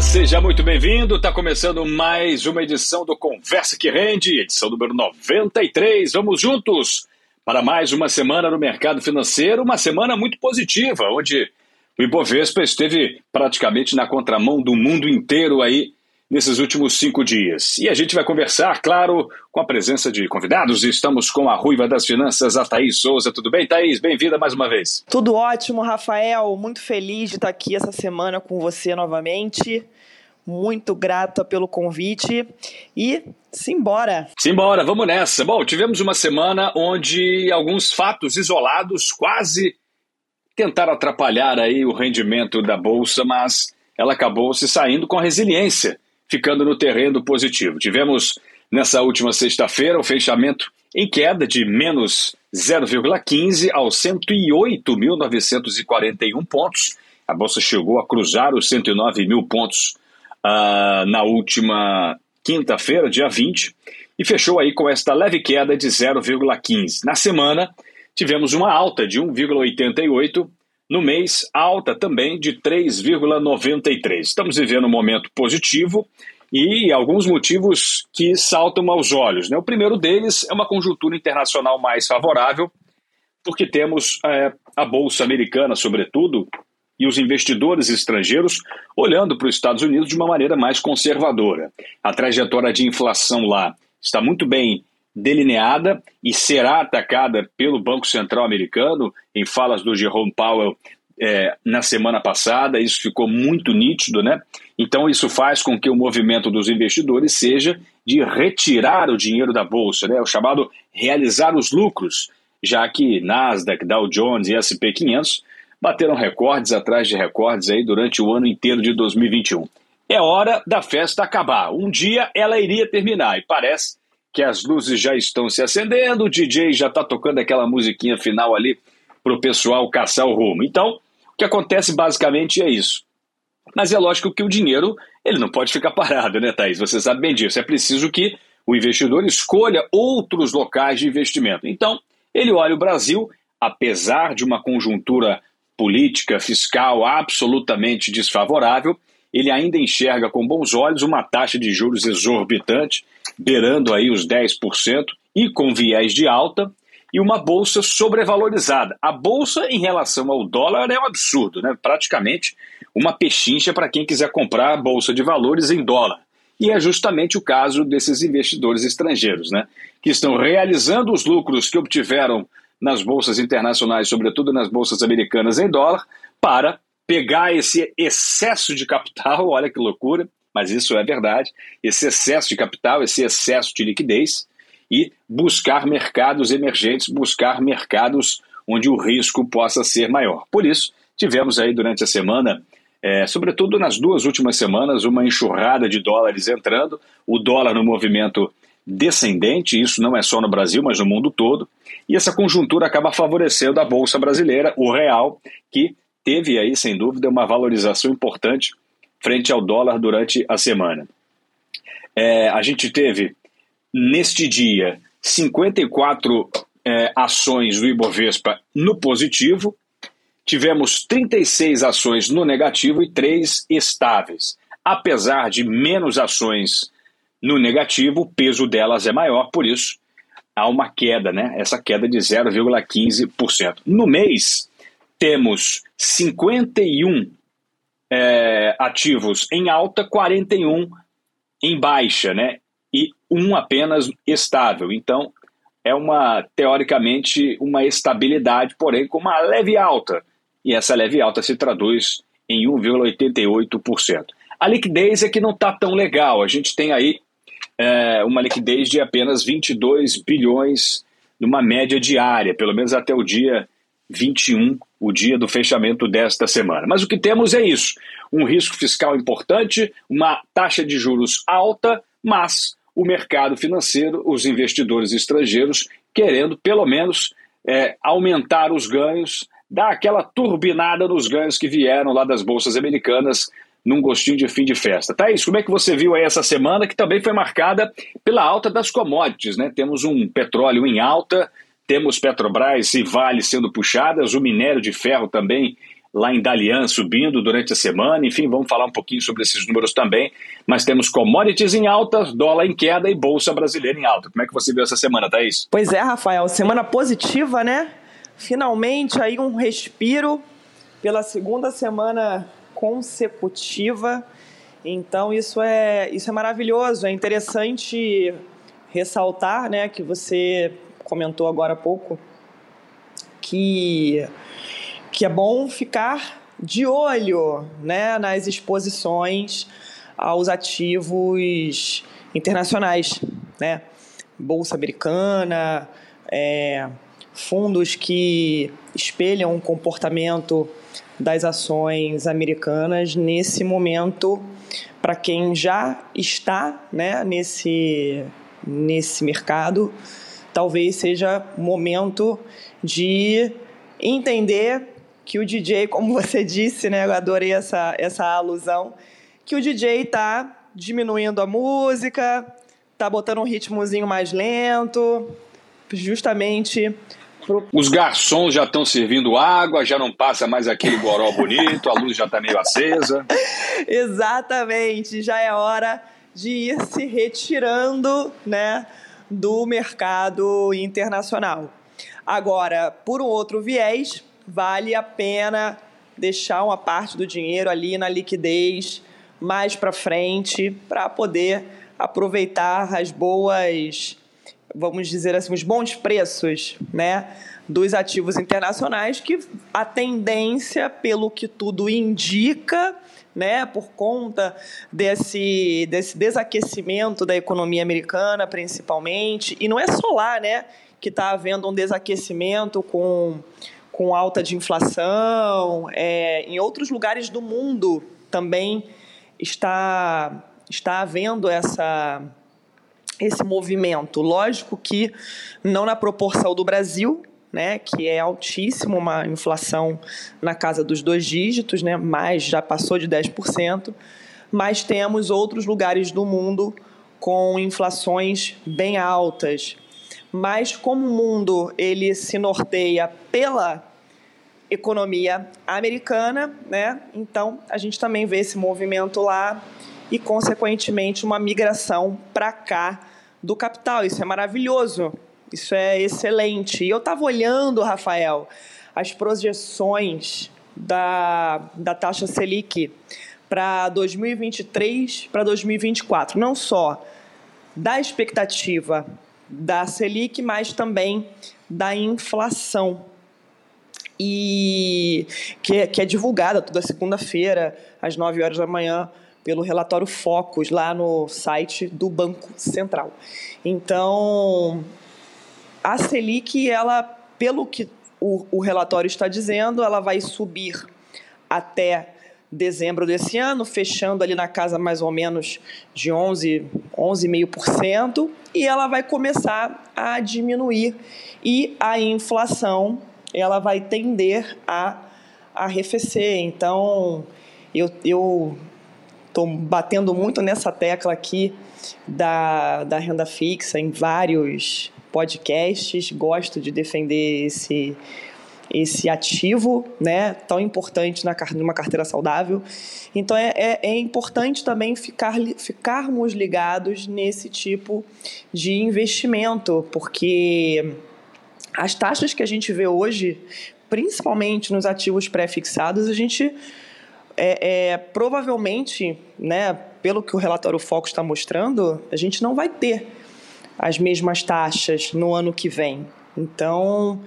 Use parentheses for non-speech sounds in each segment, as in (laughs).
Seja muito bem-vindo. Está começando mais uma edição do Conversa que Rende, edição número 93. Vamos juntos para mais uma semana no mercado financeiro, uma semana muito positiva, onde o Ibovespa esteve praticamente na contramão do mundo inteiro aí nesses últimos cinco dias. E a gente vai conversar, claro, com a presença de convidados. Estamos com a Ruiva das Finanças, a Thaís Souza. Tudo bem, Thaís? Bem-vinda mais uma vez. Tudo ótimo, Rafael. Muito feliz de estar aqui essa semana com você novamente. Muito grata pelo convite e simbora. Simbora, vamos nessa. Bom, tivemos uma semana onde alguns fatos isolados quase tentaram atrapalhar aí o rendimento da bolsa, mas ela acabou se saindo com resiliência ficando no terreno positivo. Tivemos nessa última sexta-feira o fechamento em queda de menos 0,15 aos 108.941 pontos. A bolsa chegou a cruzar os 109 mil pontos uh, na última quinta-feira, dia 20, e fechou aí com esta leve queda de 0,15. Na semana, tivemos uma alta de 1,88 no mês, alta também de 3,93. Estamos vivendo um momento positivo e alguns motivos que saltam aos olhos. Né? O primeiro deles é uma conjuntura internacional mais favorável, porque temos é, a Bolsa Americana, sobretudo, e os investidores estrangeiros olhando para os Estados Unidos de uma maneira mais conservadora. A trajetória de inflação lá está muito bem delineada e será atacada pelo Banco Central americano, em falas do Jerome Powell é, na semana passada, isso ficou muito nítido, né? Então, isso faz com que o movimento dos investidores seja de retirar o dinheiro da bolsa, né? o chamado realizar os lucros, já que Nasdaq, Dow Jones e S&P 500 bateram recordes atrás de recordes aí durante o ano inteiro de 2021. É hora da festa acabar. Um dia ela iria terminar e parece que as luzes já estão se acendendo, o DJ já está tocando aquela musiquinha final ali para o pessoal caçar o rumo. Então, o que acontece basicamente é isso. Mas é lógico que o dinheiro ele não pode ficar parado, né, Thaís? Você sabe bem disso. É preciso que o investidor escolha outros locais de investimento. Então, ele olha o Brasil, apesar de uma conjuntura política, fiscal absolutamente desfavorável, ele ainda enxerga com bons olhos uma taxa de juros exorbitante, beirando aí os 10% e com viés de alta, e uma bolsa sobrevalorizada. A bolsa em relação ao dólar é um absurdo, né? Praticamente uma pechincha para quem quiser comprar a bolsa de valores em dólar. E é justamente o caso desses investidores estrangeiros, né? Que estão realizando os lucros que obtiveram nas bolsas internacionais, sobretudo nas bolsas americanas em dólar, para pegar esse excesso de capital, (laughs) olha que loucura, mas isso é verdade, esse excesso de capital, esse excesso de liquidez, e buscar mercados emergentes, buscar mercados onde o risco possa ser maior. Por isso, tivemos aí durante a semana, é, sobretudo nas duas últimas semanas, uma enxurrada de dólares entrando, o dólar no movimento descendente, isso não é só no Brasil, mas no mundo todo, e essa conjuntura acaba favorecendo a Bolsa Brasileira, o real, que teve aí, sem dúvida, uma valorização importante frente ao dólar durante a semana. É, a gente teve, neste dia, 54 é, ações do Ibovespa no positivo, tivemos 36 ações no negativo e 3 estáveis. Apesar de menos ações no negativo, o peso delas é maior, por isso há uma queda, né? Essa queda de 0,15%. No mês, temos 51 é, ativos em alta, 41 em baixa, né? E um apenas estável. Então, é uma, teoricamente, uma estabilidade, porém com uma leve alta. E essa leve alta se traduz em 1,88%. A liquidez é que não está tão legal. A gente tem aí é, uma liquidez de apenas 22 bilhões numa média diária, pelo menos até o dia 21, o dia do fechamento desta semana. Mas o que temos é isso: um risco fiscal importante, uma taxa de juros alta, mas o mercado financeiro, os investidores estrangeiros, querendo pelo menos é, aumentar os ganhos, dar aquela turbinada nos ganhos que vieram lá das bolsas americanas num gostinho de fim de festa. Thaís, como é que você viu aí essa semana que também foi marcada pela alta das commodities, né? Temos um petróleo em alta, temos Petrobras e Vale sendo puxadas, o minério de ferro também lá em Dalian subindo durante a semana. Enfim, vamos falar um pouquinho sobre esses números também. Mas temos commodities em alta, dólar em queda e bolsa brasileira em alta. Como é que você viu essa semana, Thaís? Pois é, Rafael, semana positiva, né? Finalmente aí um respiro pela segunda semana consecutiva. Então isso é isso é maravilhoso, é interessante ressaltar, né, que você comentou agora há pouco que que é bom ficar de olho, né, nas exposições aos ativos internacionais, né, bolsa americana, é, fundos que espelham o comportamento das ações americanas nesse momento para quem já está né, nesse, nesse mercado talvez seja momento de entender que o DJ, como você (laughs) disse, né, eu adorei essa, essa alusão, que o DJ está diminuindo a música, está botando um ritmozinho mais lento, justamente os garçons já estão servindo água, já não passa mais aquele goró bonito, a luz já está meio acesa. (laughs) Exatamente, já é hora de ir se retirando né, do mercado internacional. Agora, por um outro viés, vale a pena deixar uma parte do dinheiro ali na liquidez mais para frente para poder aproveitar as boas vamos dizer assim, os bons preços, né, dos ativos internacionais, que a tendência, pelo que tudo indica, né, por conta desse, desse desaquecimento da economia americana, principalmente, e não é só lá, né, que está havendo um desaquecimento com, com alta de inflação, é, em outros lugares do mundo também está, está havendo essa esse movimento. Lógico que não na proporção do Brasil, né, que é altíssimo, uma inflação na casa dos dois dígitos, né, mais já passou de 10%, mas temos outros lugares do mundo com inflações bem altas. Mas como o mundo ele se norteia pela economia americana, né? Então a gente também vê esse movimento lá e consequentemente uma migração para cá do capital. Isso é maravilhoso, isso é excelente. E eu estava olhando, Rafael, as projeções da, da taxa Selic para 2023 para 2024. Não só da expectativa da Selic, mas também da inflação. E que, que é divulgada toda segunda-feira, às 9 horas da manhã, pelo relatório Focus lá no site do Banco Central. Então, a Selic, ela, pelo que o, o relatório está dizendo, ela vai subir até dezembro desse ano, fechando ali na casa mais ou menos de 11, 11,5%, e ela vai começar a diminuir e a inflação ela vai tender a arrefecer. Então, eu, eu estou batendo muito nessa tecla aqui da, da renda fixa em vários podcasts, gosto de defender esse, esse ativo né, tão importante na, numa carteira saudável. Então é, é, é, importante também ficar, ficarmos ligados nesse tipo de investimento, porque as taxas que a gente vê hoje, principalmente nos ativos pré-fixados, a gente é, é, provavelmente, né, pelo que o relatório Foco está mostrando, a gente não vai ter as mesmas taxas no ano que vem. Então,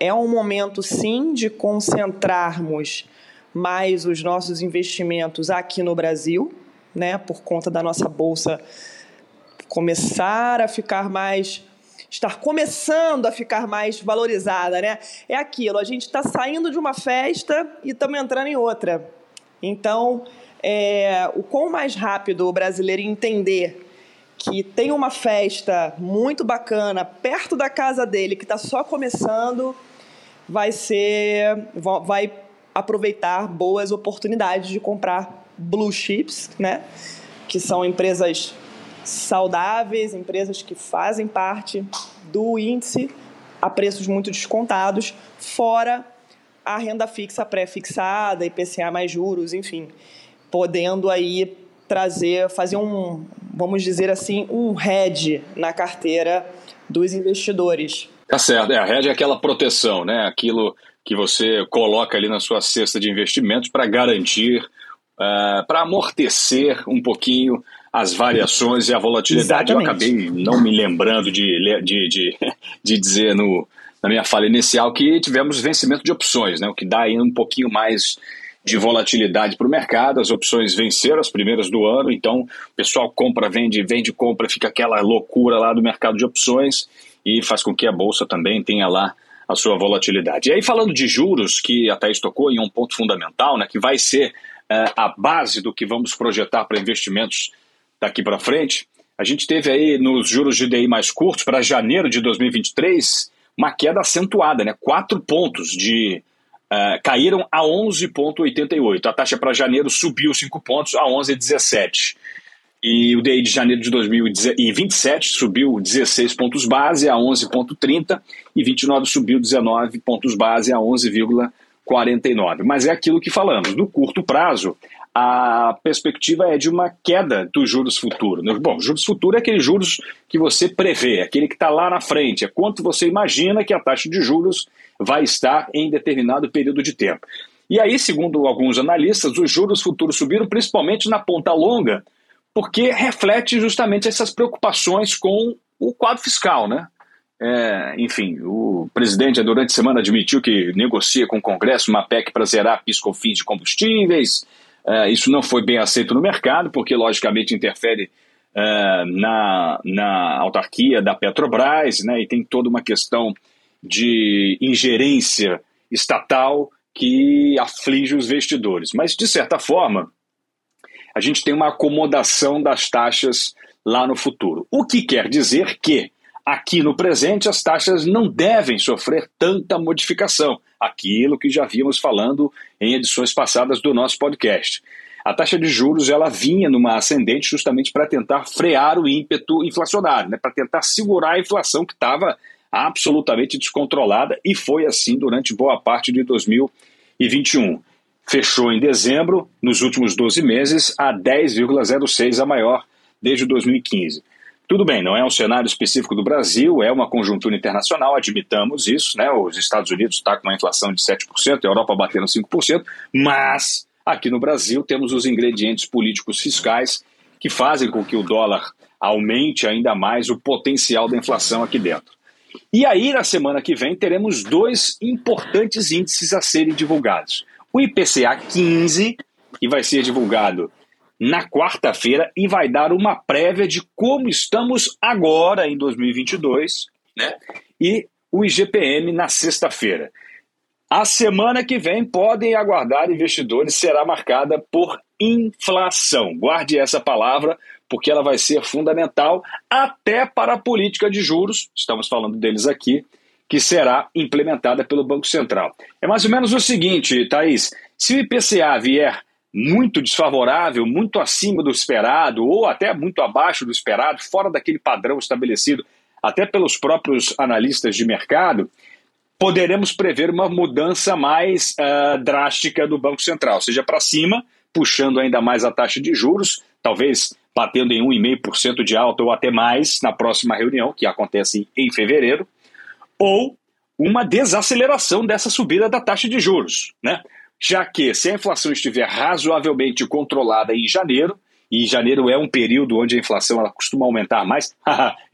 é um momento, sim, de concentrarmos mais os nossos investimentos aqui no Brasil, né, por conta da nossa bolsa começar a ficar mais estar começando a ficar mais valorizada, né? É aquilo, a gente está saindo de uma festa e estamos entrando em outra. Então, é, o quão mais rápido o brasileiro entender que tem uma festa muito bacana perto da casa dele, que está só começando, vai ser, vai aproveitar boas oportunidades de comprar blue chips, né? Que são empresas saudáveis, empresas que fazem parte do índice a preços muito descontados, fora a renda fixa pré-fixada, IPCA mais juros, enfim, podendo aí trazer, fazer um, vamos dizer assim, um hedge na carteira dos investidores. Tá certo, é, a hedge é aquela proteção, né? Aquilo que você coloca ali na sua cesta de investimentos para garantir, uh, para amortecer um pouquinho as variações e a volatilidade. Exatamente. Eu acabei não me lembrando de, de, de, (laughs) de dizer no, na minha fala inicial que tivemos vencimento de opções, né? o que dá aí um pouquinho mais de volatilidade para o mercado. As opções venceram as primeiras do ano, então o pessoal compra, vende, vende, compra, fica aquela loucura lá do mercado de opções e faz com que a bolsa também tenha lá a sua volatilidade. E aí, falando de juros, que a Thaís tocou em um ponto fundamental, né, que vai ser uh, a base do que vamos projetar para investimentos daqui para frente, a gente teve aí nos juros de DI mais curtos, para janeiro de 2023, uma queda acentuada, né? Quatro pontos de. Uh, caíram a 11,88. A taxa para janeiro subiu 5 pontos a 11,17. E o DI de janeiro de 2027 subiu 16 pontos base a 11,30 e 29 subiu 19 pontos base a 11,49. Mas é aquilo que falamos, no curto prazo, a perspectiva é de uma queda dos juros futuros. Né? Bom, juros futuros é aquele juros que você prevê, aquele que está lá na frente, é quanto você imagina que a taxa de juros vai estar em determinado período de tempo. E aí, segundo alguns analistas, os juros futuros subiram principalmente na ponta longa, porque reflete justamente essas preocupações com o quadro fiscal, né? É, enfim, o presidente durante a semana admitiu que negocia com o Congresso uma PEC para zerar piscofins de combustíveis, isso não foi bem aceito no mercado, porque logicamente interfere uh, na, na autarquia da Petrobras, né, e tem toda uma questão de ingerência estatal que aflige os investidores. Mas, de certa forma, a gente tem uma acomodação das taxas lá no futuro. O que quer dizer que Aqui no presente, as taxas não devem sofrer tanta modificação, aquilo que já víamos falando em edições passadas do nosso podcast. A taxa de juros ela vinha numa ascendente justamente para tentar frear o ímpeto inflacionário, né, para tentar segurar a inflação que estava absolutamente descontrolada e foi assim durante boa parte de 2021. Fechou em dezembro, nos últimos 12 meses, a 10,06, a maior desde 2015. Tudo bem, não é um cenário específico do Brasil, é uma conjuntura internacional, admitamos isso, né? Os Estados Unidos está com uma inflação de 7%, a Europa batendo 5%, mas aqui no Brasil temos os ingredientes políticos fiscais que fazem com que o dólar aumente ainda mais o potencial da inflação aqui dentro. E aí, na semana que vem, teremos dois importantes índices a serem divulgados. O IPCA 15, que vai ser divulgado na quarta-feira e vai dar uma prévia de como estamos agora em 2022, né? E o IGPM na sexta-feira. A semana que vem podem aguardar investidores será marcada por inflação. Guarde essa palavra porque ela vai ser fundamental até para a política de juros, estamos falando deles aqui, que será implementada pelo Banco Central. É mais ou menos o seguinte, Thaís, se o IPCA vier muito desfavorável, muito acima do esperado, ou até muito abaixo do esperado, fora daquele padrão estabelecido até pelos próprios analistas de mercado, poderemos prever uma mudança mais uh, drástica do Banco Central, seja para cima, puxando ainda mais a taxa de juros, talvez batendo em 1,5% de alta ou até mais na próxima reunião, que acontece em fevereiro, ou uma desaceleração dessa subida da taxa de juros. Né? Já que se a inflação estiver razoavelmente controlada em janeiro, e janeiro é um período onde a inflação ela costuma aumentar mais,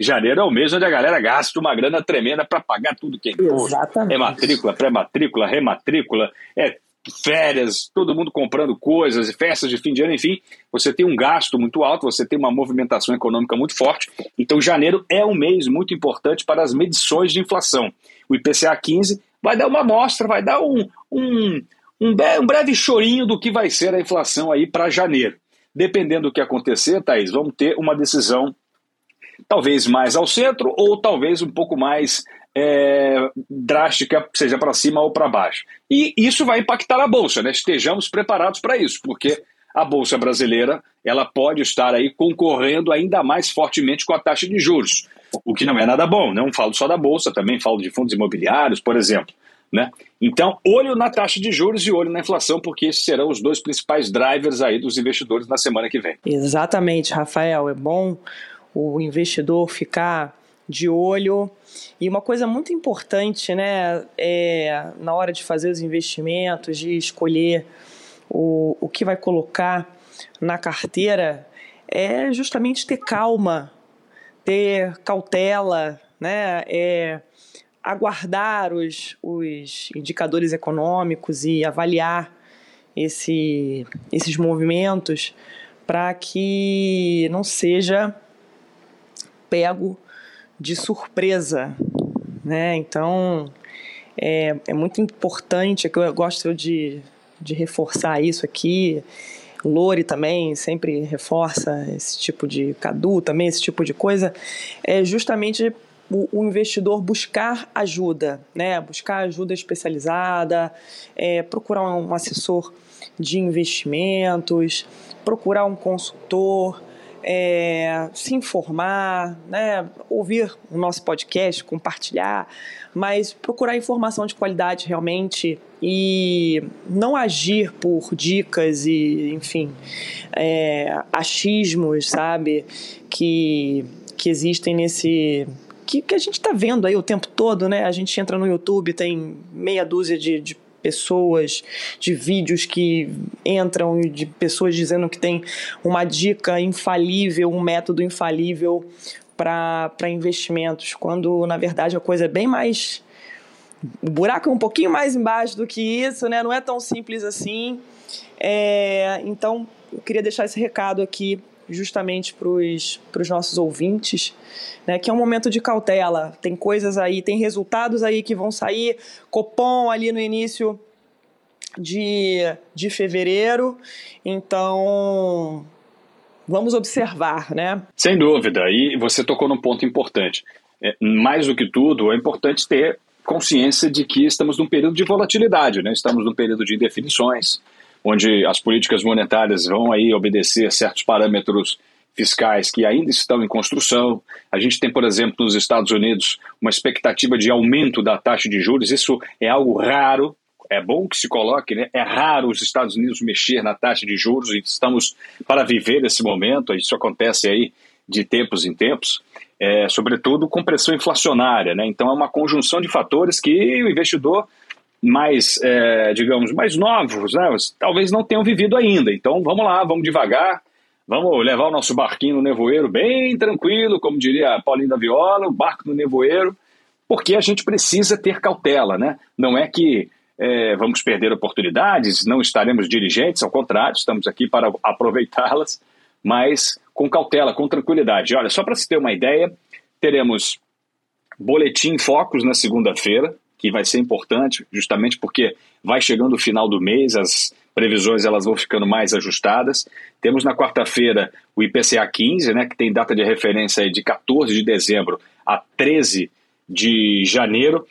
janeiro é o mês onde a galera gasta uma grana tremenda para pagar tudo que é imposto. É matrícula, pré-matrícula, rematrícula, é férias, todo mundo comprando coisas, festas de fim de ano, enfim, você tem um gasto muito alto, você tem uma movimentação econômica muito forte. Então, janeiro é um mês muito importante para as medições de inflação. O IPCA 15 vai dar uma amostra, vai dar um, um, um, um breve chorinho do que vai ser a inflação aí para janeiro. Dependendo do que acontecer, Thaís, vamos ter uma decisão talvez mais ao centro ou talvez um pouco mais é, drástica, seja para cima ou para baixo. E isso vai impactar a bolsa, né? Estejamos preparados para isso, porque a bolsa brasileira ela pode estar aí concorrendo ainda mais fortemente com a taxa de juros, o que não é nada bom. Não falo só da bolsa, também falo de fundos imobiliários, por exemplo. Né? Então, olho na taxa de juros e olho na inflação, porque esses serão os dois principais drivers aí dos investidores na semana que vem. Exatamente, Rafael. É bom o investidor ficar de olho. E uma coisa muito importante, né, é na hora de fazer os investimentos, de escolher o, o que vai colocar na carteira, é justamente ter calma, ter cautela, né, é aguardar os, os indicadores econômicos e avaliar esse, esses movimentos para que não seja pego de surpresa, né? Então é, é muito importante, é eu gosto de, de reforçar isso aqui. Lore também sempre reforça esse tipo de Cadu também esse tipo de coisa, é justamente o, o investidor buscar ajuda, né? Buscar ajuda especializada, é, procurar um assessor de investimentos, procurar um consultor é, se informar, né, ouvir o nosso podcast, compartilhar, mas procurar informação de qualidade realmente e não agir por dicas e, enfim, é, achismos, sabe, que, que existem nesse. Que, que a gente está vendo aí o tempo todo, né? A gente entra no YouTube, tem meia dúzia de, de pessoas, de vídeos que entram, de pessoas dizendo que tem uma dica infalível, um método infalível para investimentos, quando na verdade a coisa é bem mais. O buraco é um pouquinho mais embaixo do que isso, né? Não é tão simples assim. É, então, eu queria deixar esse recado aqui justamente para os nossos ouvintes, né, que é um momento de cautela. Tem coisas aí, tem resultados aí que vão sair, Copom ali no início de, de fevereiro, então vamos observar, né? Sem dúvida, e você tocou num ponto importante. É, mais do que tudo, é importante ter consciência de que estamos num período de volatilidade, né? estamos num período de indefinições, onde as políticas monetárias vão aí obedecer certos parâmetros fiscais que ainda estão em construção. A gente tem, por exemplo, nos Estados Unidos, uma expectativa de aumento da taxa de juros. Isso é algo raro. É bom que se coloque, né? É raro os Estados Unidos mexer na taxa de juros e estamos para viver esse momento. Isso acontece aí de tempos em tempos, é, sobretudo com pressão inflacionária, né? Então é uma conjunção de fatores que o investidor mais, é, digamos, mais novos, né? talvez não tenham vivido ainda. Então vamos lá, vamos devagar, vamos levar o nosso barquinho no nevoeiro bem tranquilo, como diria Paulinho da Viola, o barco no nevoeiro, porque a gente precisa ter cautela, né? Não é que é, vamos perder oportunidades, não estaremos dirigentes, ao contrário, estamos aqui para (laughs) aproveitá-las, mas com cautela, com tranquilidade. Olha, só para se ter uma ideia, teremos boletim focos na segunda-feira, que vai ser importante, justamente porque vai chegando o final do mês, as previsões elas vão ficando mais ajustadas. Temos na quarta-feira o IPCA 15, né, que tem data de referência de 14 de dezembro a 13 de janeiro.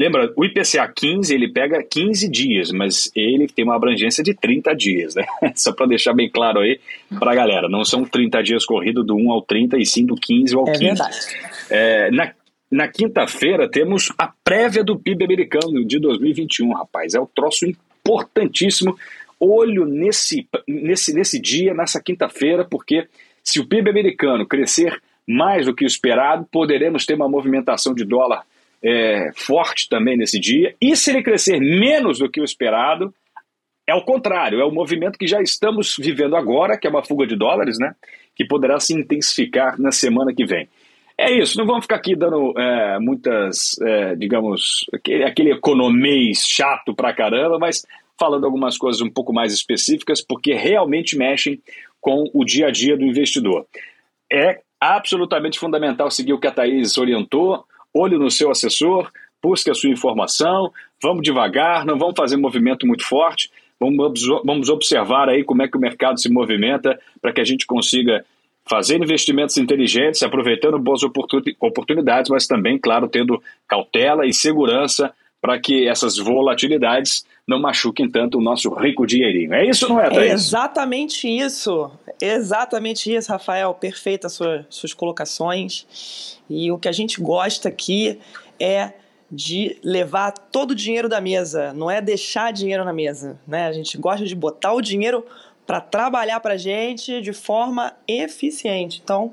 Lembra, o IPCA 15 ele pega 15 dias, mas ele tem uma abrangência de 30 dias, né? (laughs) Só para deixar bem claro aí para a galera, não são 30 dias corridos do 1 ao 30 e sim do 15 ao é 15. Verdade. É, na na quinta-feira temos a prévia do PIB americano de 2021, rapaz. É um troço importantíssimo. Olho nesse, nesse, nesse dia, nessa quinta-feira, porque se o PIB americano crescer mais do que o esperado, poderemos ter uma movimentação de dólar é, forte também nesse dia. E se ele crescer menos do que o esperado, é o contrário, é o movimento que já estamos vivendo agora, que é uma fuga de dólares, né? Que poderá se intensificar na semana que vem. É isso, não vamos ficar aqui dando é, muitas, é, digamos, aquele, aquele economês chato pra caramba, mas falando algumas coisas um pouco mais específicas, porque realmente mexem com o dia a dia do investidor. É absolutamente fundamental seguir o que a Thaís orientou, olho no seu assessor, busque a sua informação, vamos devagar, não vamos fazer movimento muito forte, vamos, vamos observar aí como é que o mercado se movimenta para que a gente consiga fazer investimentos inteligentes, aproveitando boas oportunidades, mas também, claro, tendo cautela e segurança para que essas volatilidades não machuquem tanto o nosso rico dinheirinho. É isso, não é, Thaís? É exatamente isso. Exatamente isso, Rafael. Perfeita sua, suas colocações. E o que a gente gosta aqui é de levar todo o dinheiro da mesa, não é deixar dinheiro na mesa, né? A gente gosta de botar o dinheiro para trabalhar para a gente de forma eficiente. Então,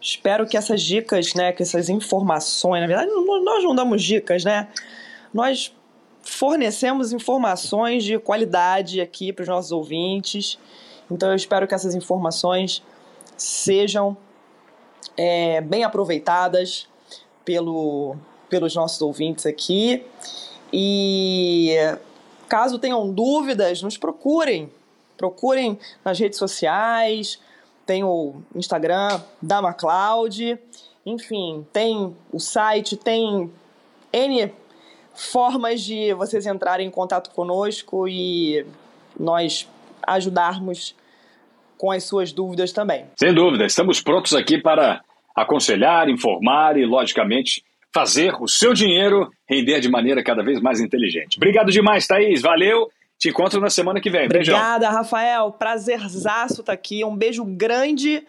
espero que essas dicas, né, que essas informações, na verdade, nós não damos dicas, né? Nós fornecemos informações de qualidade aqui para os nossos ouvintes. Então, eu espero que essas informações sejam é, bem aproveitadas pelo, pelos nossos ouvintes aqui. E caso tenham dúvidas, nos procurem. Procurem nas redes sociais, tem o Instagram da MacLeod, enfim, tem o site, tem N formas de vocês entrarem em contato conosco e nós ajudarmos com as suas dúvidas também. Sem dúvida, estamos prontos aqui para aconselhar, informar e, logicamente, fazer o seu dinheiro render de maneira cada vez mais inteligente. Obrigado demais, Thaís. Valeu. Te encontro na semana que vem. Obrigada, Beijão. Rafael. Prazerzaço estar tá aqui. Um beijo grande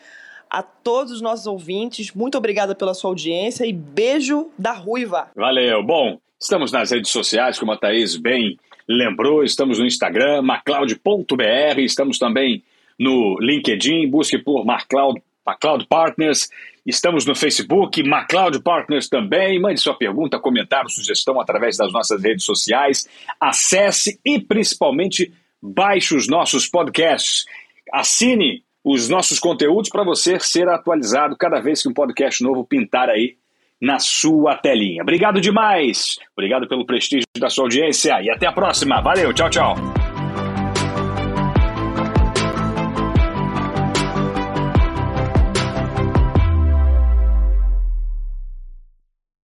a todos os nossos ouvintes. Muito obrigada pela sua audiência e beijo da Ruiva. Valeu. Bom, estamos nas redes sociais, como a Thaís bem lembrou. Estamos no Instagram, macloud.br. Estamos também no LinkedIn. Busque por Macloud, Macloud Partners. Estamos no Facebook, MacLeod Partners também. Mande sua pergunta, comentário, sugestão através das nossas redes sociais. Acesse e principalmente baixe os nossos podcasts. Assine os nossos conteúdos para você ser atualizado cada vez que um podcast novo pintar aí na sua telinha. Obrigado demais. Obrigado pelo prestígio da sua audiência e até a próxima. Valeu, tchau, tchau.